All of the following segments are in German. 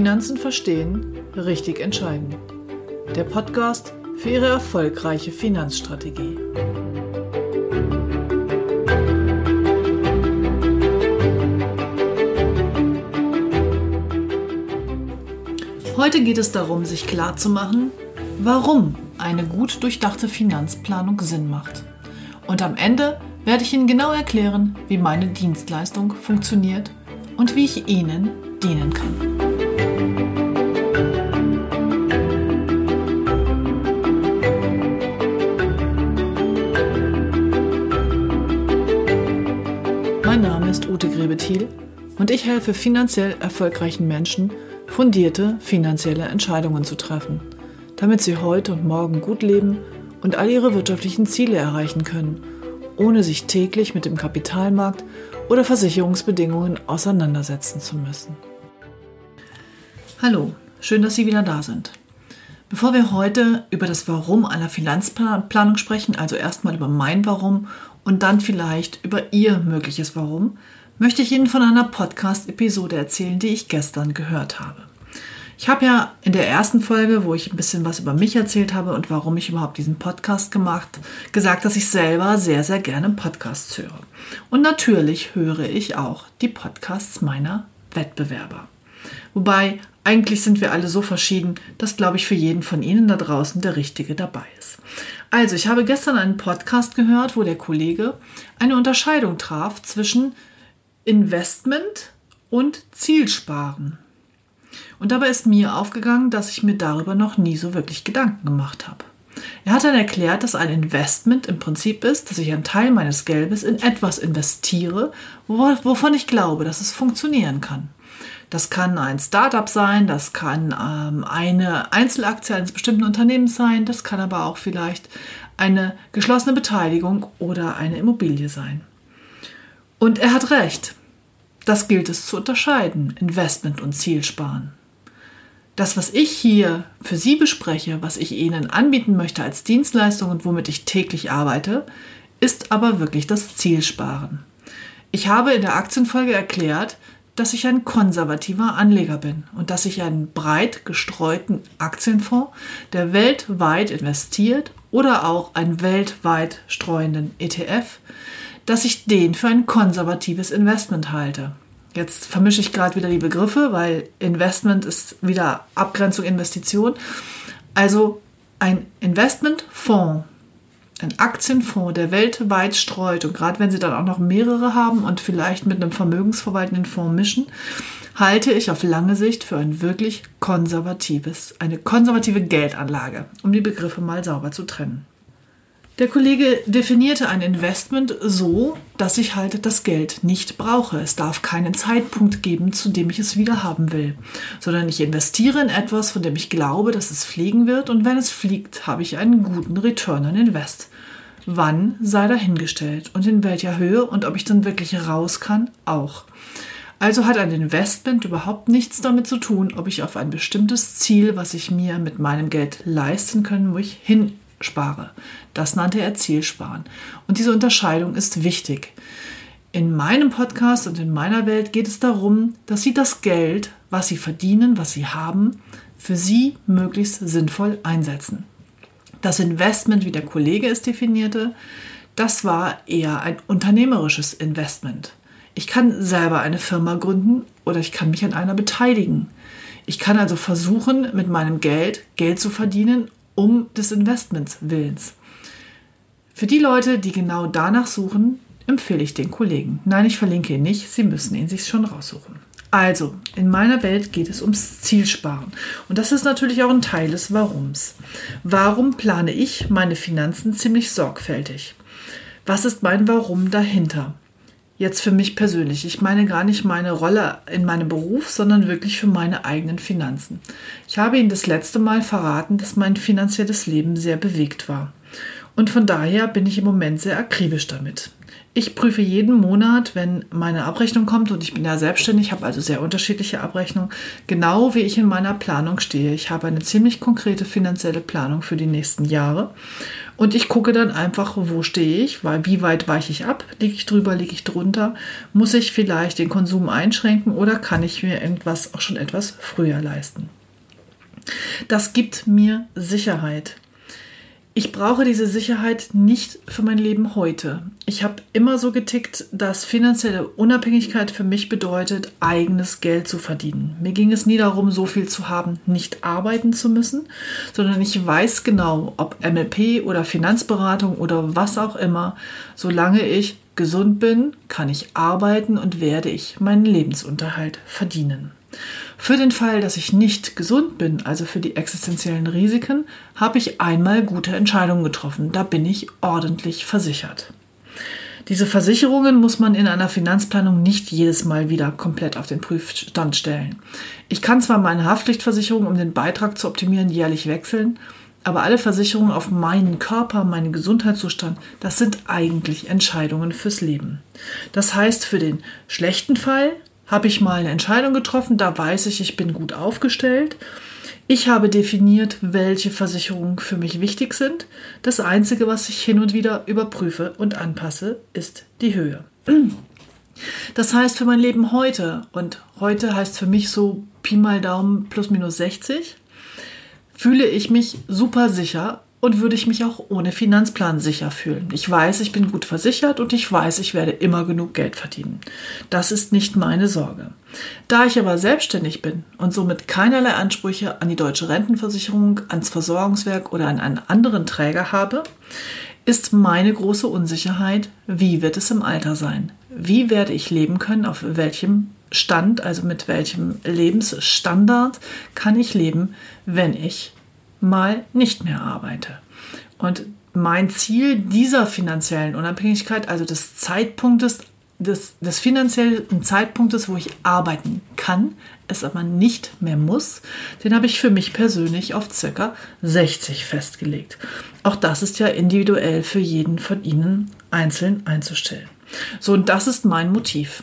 Finanzen verstehen, richtig entscheiden. Der Podcast für Ihre erfolgreiche Finanzstrategie. Heute geht es darum, sich klarzumachen, warum eine gut durchdachte Finanzplanung Sinn macht. Und am Ende werde ich Ihnen genau erklären, wie meine Dienstleistung funktioniert und wie ich Ihnen dienen kann. Und ich helfe finanziell erfolgreichen Menschen, fundierte finanzielle Entscheidungen zu treffen, damit sie heute und morgen gut leben und all ihre wirtschaftlichen Ziele erreichen können, ohne sich täglich mit dem Kapitalmarkt oder Versicherungsbedingungen auseinandersetzen zu müssen. Hallo, schön, dass Sie wieder da sind. Bevor wir heute über das Warum einer Finanzplanung sprechen, also erstmal über mein Warum und dann vielleicht über Ihr mögliches Warum, möchte ich Ihnen von einer Podcast-Episode erzählen, die ich gestern gehört habe. Ich habe ja in der ersten Folge, wo ich ein bisschen was über mich erzählt habe und warum ich überhaupt diesen Podcast gemacht, gesagt, dass ich selber sehr, sehr gerne Podcasts höre. Und natürlich höre ich auch die Podcasts meiner Wettbewerber. Wobei eigentlich sind wir alle so verschieden, dass, glaube ich, für jeden von Ihnen da draußen der Richtige dabei ist. Also, ich habe gestern einen Podcast gehört, wo der Kollege eine Unterscheidung traf zwischen Investment und Zielsparen. Und dabei ist mir aufgegangen, dass ich mir darüber noch nie so wirklich Gedanken gemacht habe. Er hat dann erklärt, dass ein Investment im Prinzip ist, dass ich einen Teil meines Geldes in etwas investiere, wovon ich glaube, dass es funktionieren kann. Das kann ein Startup sein, das kann ähm, eine Einzelaktie eines bestimmten Unternehmens sein, das kann aber auch vielleicht eine geschlossene Beteiligung oder eine Immobilie sein. Und er hat recht. Das gilt es zu unterscheiden, Investment und Zielsparen. Das, was ich hier für Sie bespreche, was ich Ihnen anbieten möchte als Dienstleistung und womit ich täglich arbeite, ist aber wirklich das Zielsparen. Ich habe in der Aktienfolge erklärt, dass ich ein konservativer Anleger bin und dass ich einen breit gestreuten Aktienfonds, der weltweit investiert oder auch einen weltweit streuenden ETF, dass ich den für ein konservatives Investment halte. Jetzt vermische ich gerade wieder die Begriffe, weil Investment ist wieder Abgrenzung Investition. Also ein Investmentfonds ein Aktienfonds, der weltweit streut und gerade wenn Sie dann auch noch mehrere haben und vielleicht mit einem vermögensverwaltenden Fonds mischen, halte ich auf lange Sicht für ein wirklich konservatives, eine konservative Geldanlage, um die Begriffe mal sauber zu trennen. Der Kollege definierte ein Investment so, dass ich halt das Geld nicht brauche. Es darf keinen Zeitpunkt geben, zu dem ich es wieder haben will, sondern ich investiere in etwas, von dem ich glaube, dass es fliegen wird und wenn es fliegt, habe ich einen guten Return on Invest. Wann sei dahingestellt und in welcher Höhe und ob ich dann wirklich raus kann, auch. Also hat ein Investment überhaupt nichts damit zu tun, ob ich auf ein bestimmtes Ziel, was ich mir mit meinem Geld leisten können, wo ich hin spare. Das nannte er Zielsparen. Und diese Unterscheidung ist wichtig. In meinem Podcast und in meiner Welt geht es darum, dass Sie das Geld, was Sie verdienen, was Sie haben, für Sie möglichst sinnvoll einsetzen. Das Investment, wie der Kollege es definierte, das war eher ein unternehmerisches Investment. Ich kann selber eine Firma gründen oder ich kann mich an einer beteiligen. Ich kann also versuchen, mit meinem Geld Geld zu verdienen, um des Investments willens. Für die Leute, die genau danach suchen, empfehle ich den Kollegen. Nein, ich verlinke ihn nicht, Sie müssen ihn sich schon raussuchen. Also, in meiner Welt geht es ums Zielsparen. Und das ist natürlich auch ein Teil des Warums. Warum plane ich meine Finanzen ziemlich sorgfältig? Was ist mein Warum dahinter? Jetzt für mich persönlich. Ich meine gar nicht meine Rolle in meinem Beruf, sondern wirklich für meine eigenen Finanzen. Ich habe Ihnen das letzte Mal verraten, dass mein finanzielles Leben sehr bewegt war. Und von daher bin ich im Moment sehr akribisch damit. Ich prüfe jeden Monat, wenn meine Abrechnung kommt und ich bin ja selbstständig, habe also sehr unterschiedliche Abrechnungen, genau wie ich in meiner Planung stehe. Ich habe eine ziemlich konkrete finanzielle Planung für die nächsten Jahre und ich gucke dann einfach, wo stehe ich, weil wie weit weiche ich ab, liege ich drüber, liege ich drunter, muss ich vielleicht den Konsum einschränken oder kann ich mir irgendwas auch schon etwas früher leisten. Das gibt mir Sicherheit ich brauche diese Sicherheit nicht für mein Leben heute. Ich habe immer so getickt, dass finanzielle Unabhängigkeit für mich bedeutet, eigenes Geld zu verdienen. Mir ging es nie darum, so viel zu haben, nicht arbeiten zu müssen, sondern ich weiß genau, ob MLP oder Finanzberatung oder was auch immer, solange ich gesund bin, kann ich arbeiten und werde ich meinen Lebensunterhalt verdienen. Für den Fall, dass ich nicht gesund bin, also für die existenziellen Risiken, habe ich einmal gute Entscheidungen getroffen. Da bin ich ordentlich versichert. Diese Versicherungen muss man in einer Finanzplanung nicht jedes Mal wieder komplett auf den Prüfstand stellen. Ich kann zwar meine Haftpflichtversicherung, um den Beitrag zu optimieren, jährlich wechseln, aber alle Versicherungen auf meinen Körper, meinen Gesundheitszustand, das sind eigentlich Entscheidungen fürs Leben. Das heißt, für den schlechten Fall habe ich mal eine Entscheidung getroffen, da weiß ich, ich bin gut aufgestellt. Ich habe definiert, welche Versicherungen für mich wichtig sind. Das Einzige, was ich hin und wieder überprüfe und anpasse, ist die Höhe. Das heißt für mein Leben heute, und heute heißt für mich so Pi mal Daumen plus minus 60, fühle ich mich super sicher und würde ich mich auch ohne Finanzplan sicher fühlen. Ich weiß, ich bin gut versichert und ich weiß, ich werde immer genug Geld verdienen. Das ist nicht meine Sorge. Da ich aber selbstständig bin und somit keinerlei Ansprüche an die deutsche Rentenversicherung, ans Versorgungswerk oder an einen anderen Träger habe, ist meine große Unsicherheit, wie wird es im Alter sein? Wie werde ich leben können? Auf welchem Stand, also mit welchem Lebensstandard kann ich leben, wenn ich mal nicht mehr arbeite. Und mein Ziel dieser finanziellen Unabhängigkeit, also des Zeitpunktes, des, des finanziellen Zeitpunktes, wo ich arbeiten kann, es aber nicht mehr muss, den habe ich für mich persönlich auf circa 60 festgelegt. Auch das ist ja individuell für jeden von Ihnen einzeln einzustellen. So, und das ist mein Motiv.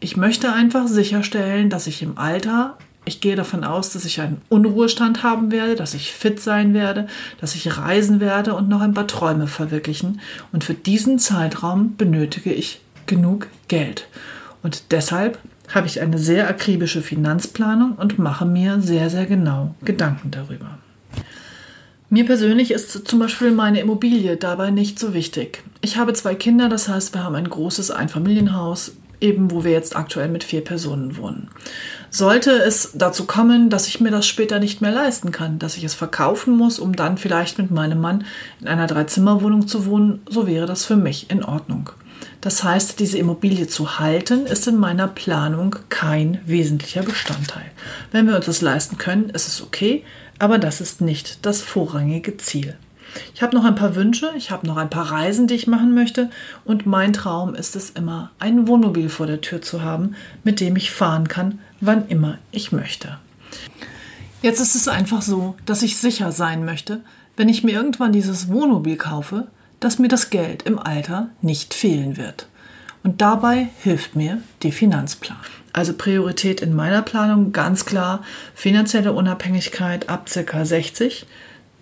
Ich möchte einfach sicherstellen, dass ich im Alter ich gehe davon aus, dass ich einen Unruhestand haben werde, dass ich fit sein werde, dass ich reisen werde und noch ein paar Träume verwirklichen. Und für diesen Zeitraum benötige ich genug Geld. Und deshalb habe ich eine sehr akribische Finanzplanung und mache mir sehr, sehr genau Gedanken darüber. Mir persönlich ist zum Beispiel meine Immobilie dabei nicht so wichtig. Ich habe zwei Kinder, das heißt, wir haben ein großes Einfamilienhaus, eben wo wir jetzt aktuell mit vier Personen wohnen. Sollte es dazu kommen, dass ich mir das später nicht mehr leisten kann, dass ich es verkaufen muss, um dann vielleicht mit meinem Mann in einer Dreizimmerwohnung zu wohnen, so wäre das für mich in Ordnung. Das heißt, diese Immobilie zu halten, ist in meiner Planung kein wesentlicher Bestandteil. Wenn wir uns das leisten können, ist es okay, aber das ist nicht das vorrangige Ziel. Ich habe noch ein paar Wünsche, ich habe noch ein paar Reisen, die ich machen möchte und mein Traum ist es immer, ein Wohnmobil vor der Tür zu haben, mit dem ich fahren kann, wann immer ich möchte. Jetzt ist es einfach so, dass ich sicher sein möchte, wenn ich mir irgendwann dieses Wohnmobil kaufe, dass mir das Geld im Alter nicht fehlen wird. Und dabei hilft mir die Finanzplan. Also Priorität in meiner Planung ganz klar finanzielle Unabhängigkeit ab ca. 60,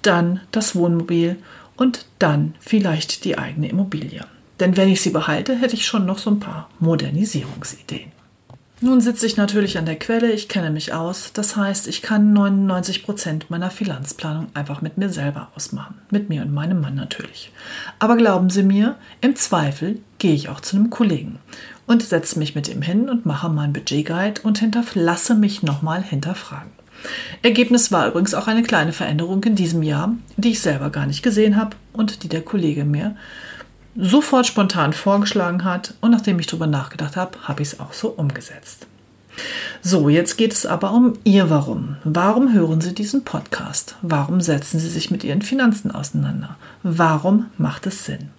dann das Wohnmobil und dann vielleicht die eigene Immobilie. Denn wenn ich sie behalte, hätte ich schon noch so ein paar Modernisierungsideen. Nun sitze ich natürlich an der Quelle, ich kenne mich aus. Das heißt, ich kann 99 Prozent meiner Finanzplanung einfach mit mir selber ausmachen. Mit mir und meinem Mann natürlich. Aber glauben Sie mir, im Zweifel gehe ich auch zu einem Kollegen und setze mich mit ihm hin und mache meinen Budgetguide und lasse mich nochmal hinterfragen. Ergebnis war übrigens auch eine kleine Veränderung in diesem Jahr, die ich selber gar nicht gesehen habe und die der Kollege mir sofort spontan vorgeschlagen hat und nachdem ich darüber nachgedacht habe, habe ich es auch so umgesetzt. So, jetzt geht es aber um Ihr Warum. Warum hören Sie diesen Podcast? Warum setzen Sie sich mit Ihren Finanzen auseinander? Warum macht es Sinn?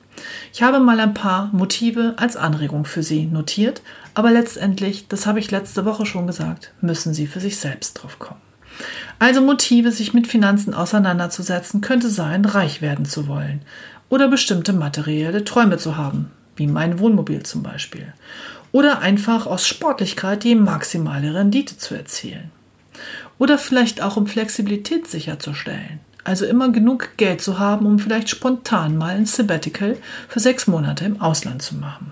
Ich habe mal ein paar Motive als Anregung für Sie notiert, aber letztendlich, das habe ich letzte Woche schon gesagt, müssen Sie für sich selbst drauf kommen. Also Motive, sich mit Finanzen auseinanderzusetzen, könnte sein, reich werden zu wollen oder bestimmte materielle Träume zu haben. wie mein Wohnmobil zum Beispiel. Oder einfach aus Sportlichkeit die maximale Rendite zu erzielen. Oder vielleicht auch um Flexibilität sicherzustellen. Also immer genug Geld zu haben, um vielleicht spontan mal ein Sabbatical für sechs Monate im Ausland zu machen.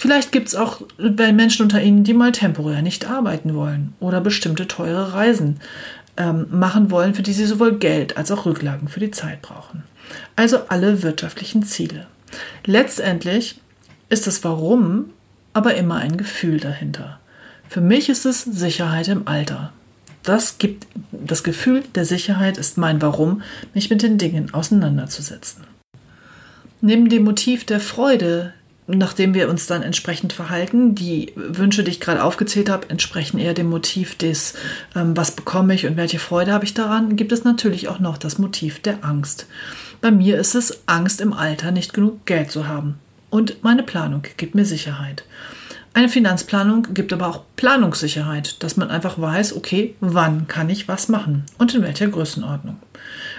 Vielleicht gibt es auch Menschen unter Ihnen, die mal temporär nicht arbeiten wollen oder bestimmte teure Reisen ähm, machen wollen, für die sie sowohl Geld als auch Rücklagen für die Zeit brauchen. Also alle wirtschaftlichen Ziele. Letztendlich ist das Warum aber immer ein Gefühl dahinter. Für mich ist es Sicherheit im Alter. Das gibt das Gefühl der Sicherheit ist mein Warum, mich mit den Dingen auseinanderzusetzen. Neben dem Motiv der Freude, nachdem wir uns dann entsprechend verhalten, die Wünsche, die ich gerade aufgezählt habe, entsprechen eher dem Motiv des, ähm, was bekomme ich und welche Freude habe ich daran, gibt es natürlich auch noch das Motiv der Angst. Bei mir ist es Angst im Alter, nicht genug Geld zu haben. Und meine Planung gibt mir Sicherheit. Eine Finanzplanung gibt aber auch Planungssicherheit, dass man einfach weiß, okay, wann kann ich was machen und in welcher Größenordnung.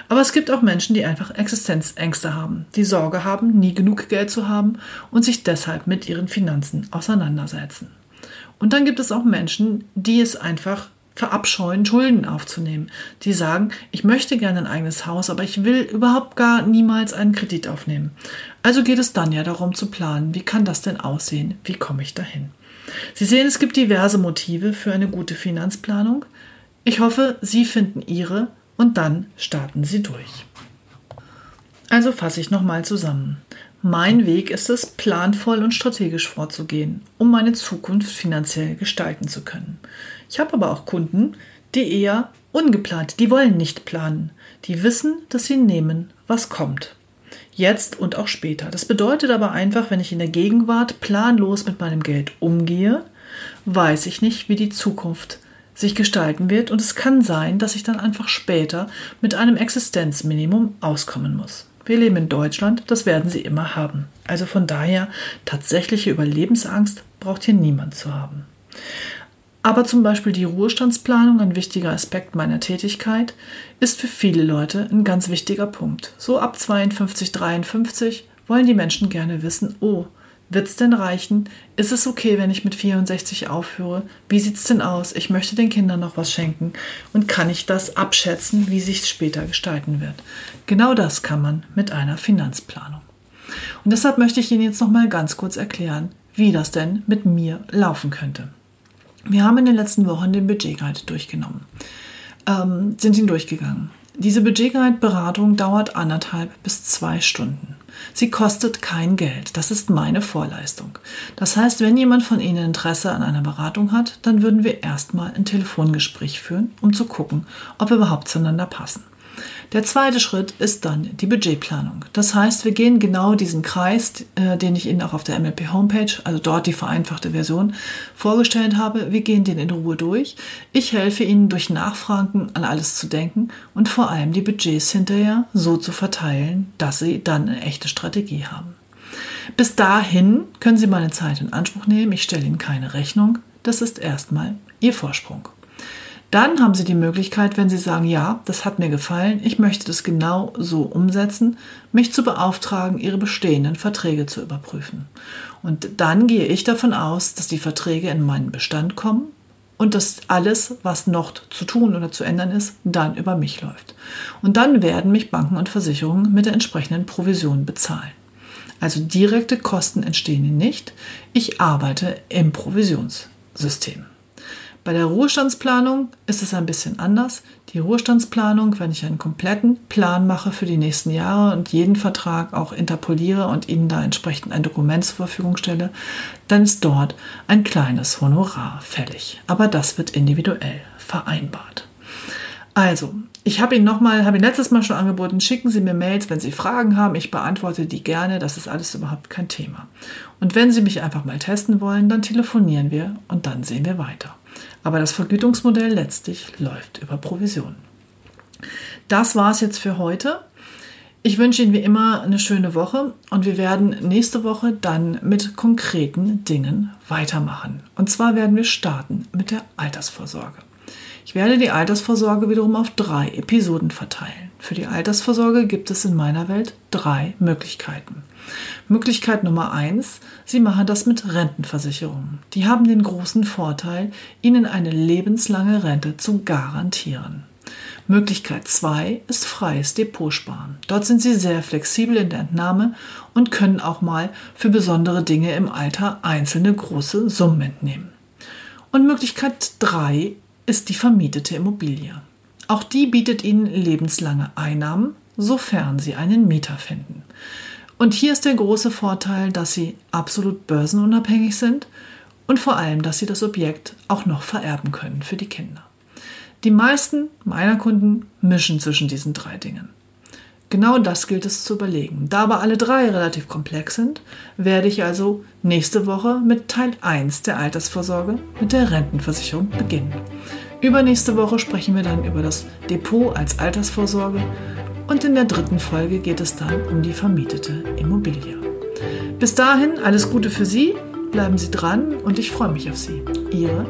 Aber es gibt auch Menschen, die einfach Existenzängste haben, die Sorge haben, nie genug Geld zu haben und sich deshalb mit ihren Finanzen auseinandersetzen. Und dann gibt es auch Menschen, die es einfach verabscheuen, Schulden aufzunehmen. Die sagen, ich möchte gerne ein eigenes Haus, aber ich will überhaupt gar niemals einen Kredit aufnehmen. Also geht es dann ja darum zu planen, wie kann das denn aussehen, wie komme ich dahin. Sie sehen, es gibt diverse Motive für eine gute Finanzplanung. Ich hoffe, Sie finden Ihre und dann starten Sie durch. Also fasse ich nochmal zusammen. Mein Weg ist es, planvoll und strategisch vorzugehen, um meine Zukunft finanziell gestalten zu können. Ich habe aber auch Kunden, die eher ungeplant, die wollen nicht planen, die wissen, dass sie nehmen, was kommt. Jetzt und auch später. Das bedeutet aber einfach, wenn ich in der Gegenwart planlos mit meinem Geld umgehe, weiß ich nicht, wie die Zukunft sich gestalten wird und es kann sein, dass ich dann einfach später mit einem Existenzminimum auskommen muss. Wir leben in Deutschland, das werden Sie immer haben. Also von daher, tatsächliche Überlebensangst braucht hier niemand zu haben. Aber zum Beispiel die Ruhestandsplanung, ein wichtiger Aspekt meiner Tätigkeit, ist für viele Leute ein ganz wichtiger Punkt. So ab 52, 53 wollen die Menschen gerne wissen, oh, wird's denn reichen? Ist es okay, wenn ich mit 64 aufhöre? Wie sieht's denn aus? Ich möchte den Kindern noch was schenken. Und kann ich das abschätzen, wie sich später gestalten wird? Genau das kann man mit einer Finanzplanung. Und deshalb möchte ich Ihnen jetzt noch mal ganz kurz erklären, wie das denn mit mir laufen könnte. Wir haben in den letzten Wochen den Budgetguide durchgenommen, ähm, sind ihn durchgegangen. Diese Budgetguide-Beratung dauert anderthalb bis zwei Stunden. Sie kostet kein Geld. Das ist meine Vorleistung. Das heißt, wenn jemand von Ihnen Interesse an einer Beratung hat, dann würden wir erstmal ein Telefongespräch führen, um zu gucken, ob wir überhaupt zueinander passen. Der zweite Schritt ist dann die Budgetplanung. Das heißt, wir gehen genau diesen Kreis, äh, den ich Ihnen auch auf der MLP Homepage, also dort die vereinfachte Version, vorgestellt habe. Wir gehen den in Ruhe durch. Ich helfe Ihnen durch Nachfragen an alles zu denken und vor allem die Budgets hinterher so zu verteilen, dass Sie dann eine echte Strategie haben. Bis dahin können Sie meine Zeit in Anspruch nehmen. Ich stelle Ihnen keine Rechnung. Das ist erstmal Ihr Vorsprung. Dann haben Sie die Möglichkeit, wenn Sie sagen, ja, das hat mir gefallen, ich möchte das genau so umsetzen, mich zu beauftragen, Ihre bestehenden Verträge zu überprüfen. Und dann gehe ich davon aus, dass die Verträge in meinen Bestand kommen und dass alles, was noch zu tun oder zu ändern ist, dann über mich läuft. Und dann werden mich Banken und Versicherungen mit der entsprechenden Provision bezahlen. Also direkte Kosten entstehen nicht. Ich arbeite im Provisionssystem. Bei der Ruhestandsplanung ist es ein bisschen anders. Die Ruhestandsplanung, wenn ich einen kompletten Plan mache für die nächsten Jahre und jeden Vertrag auch interpoliere und Ihnen da entsprechend ein Dokument zur Verfügung stelle, dann ist dort ein kleines Honorar fällig. Aber das wird individuell vereinbart. Also, ich habe Ihnen nochmal, habe Ihnen letztes Mal schon angeboten, schicken Sie mir Mails, wenn Sie Fragen haben. Ich beantworte die gerne. Das ist alles überhaupt kein Thema. Und wenn Sie mich einfach mal testen wollen, dann telefonieren wir und dann sehen wir weiter. Aber das Vergütungsmodell letztlich läuft über Provision. Das war es jetzt für heute. Ich wünsche Ihnen wie immer eine schöne Woche und wir werden nächste Woche dann mit konkreten Dingen weitermachen. Und zwar werden wir starten mit der Altersvorsorge. Ich werde die Altersvorsorge wiederum auf drei Episoden verteilen. Für die Altersvorsorge gibt es in meiner Welt drei Möglichkeiten. Möglichkeit Nummer eins, Sie machen das mit Rentenversicherungen. Die haben den großen Vorteil, Ihnen eine lebenslange Rente zu garantieren. Möglichkeit 2 ist freies Depotsparen. Dort sind Sie sehr flexibel in der Entnahme und können auch mal für besondere Dinge im Alter einzelne große Summen entnehmen. Und Möglichkeit 3 ist die vermietete Immobilie. Auch die bietet Ihnen lebenslange Einnahmen, sofern Sie einen Mieter finden. Und hier ist der große Vorteil, dass Sie absolut börsenunabhängig sind und vor allem, dass Sie das Objekt auch noch vererben können für die Kinder. Die meisten meiner Kunden mischen zwischen diesen drei Dingen. Genau das gilt es zu überlegen. Da aber alle drei relativ komplex sind, werde ich also nächste Woche mit Teil 1 der Altersvorsorge mit der Rentenversicherung beginnen. Übernächste Woche sprechen wir dann über das Depot als Altersvorsorge und in der dritten Folge geht es dann um die vermietete Immobilie. Bis dahin alles Gute für Sie, bleiben Sie dran und ich freue mich auf Sie. Ihre